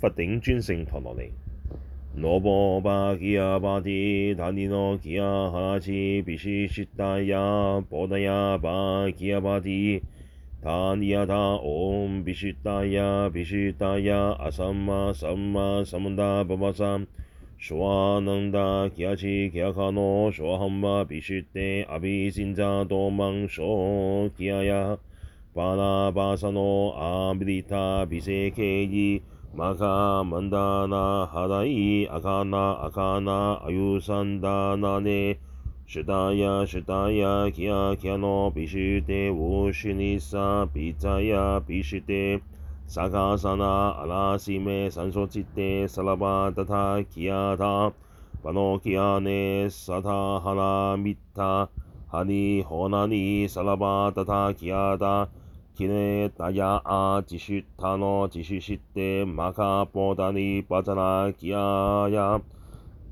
佛頂尊勝陀羅尼。羅波巴吉亞巴提塔尼諾吉亞哈切比悉悉達亞波達亞巴吉亞巴提塔尼亞塔唵比悉達亞比悉達亞阿薩瑪薩瑪薩曼達巴巴薩シワナンダキアチキアカノシワハンバビシュテアビシンザドマンショキアヤパラバサノアビリタビセケイマカマンダーナハダイアカナアカナアユサンダーナネシュタヤシュタヤキアキアノビシュテウシニサピザヤビシュテサカサナアラシメサンソチテサラバタタキアタパノキアネサタハラミッタハニホナニサラバタタキアタキネタヤアジシュタノジシュシテマカポダニバザラキアヤ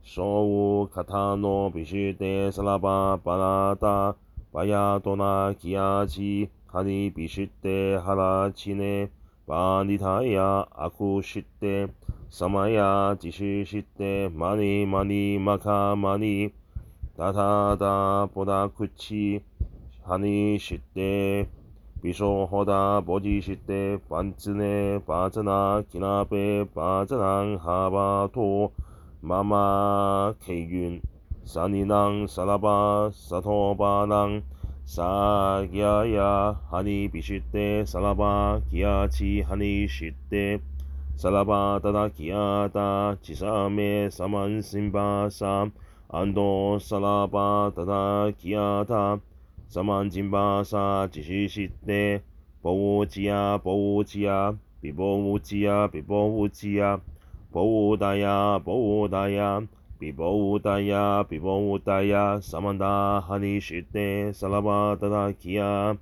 ショウカタノビシュテサラババラタバヤトナキアジハニビシュテハラチネパニタヤアクシテサマヤジシシテマニマニマカマニタタタポダクチハニシテビショホダボジシテパンツネパツナキナペパツナンハバトママケユンサニナンサラバサトバナンサギャヤハニビシュテサラバキアチハニシュテサラバタダキアタチサメサマンシンバサアンドサラバタダキアタサマンジンバサチシシテボウチヤボウチヤビボウチヤビボウチヤボウダヤボウダヤ比波乌达呀，比波乌达呀，萨曼达哈尼什德，萨拉巴达达基亚，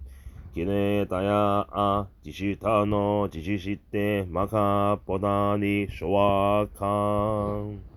基内达呀啊，吉西塔诺，吉西西德，玛卡波达尼，说瓦康。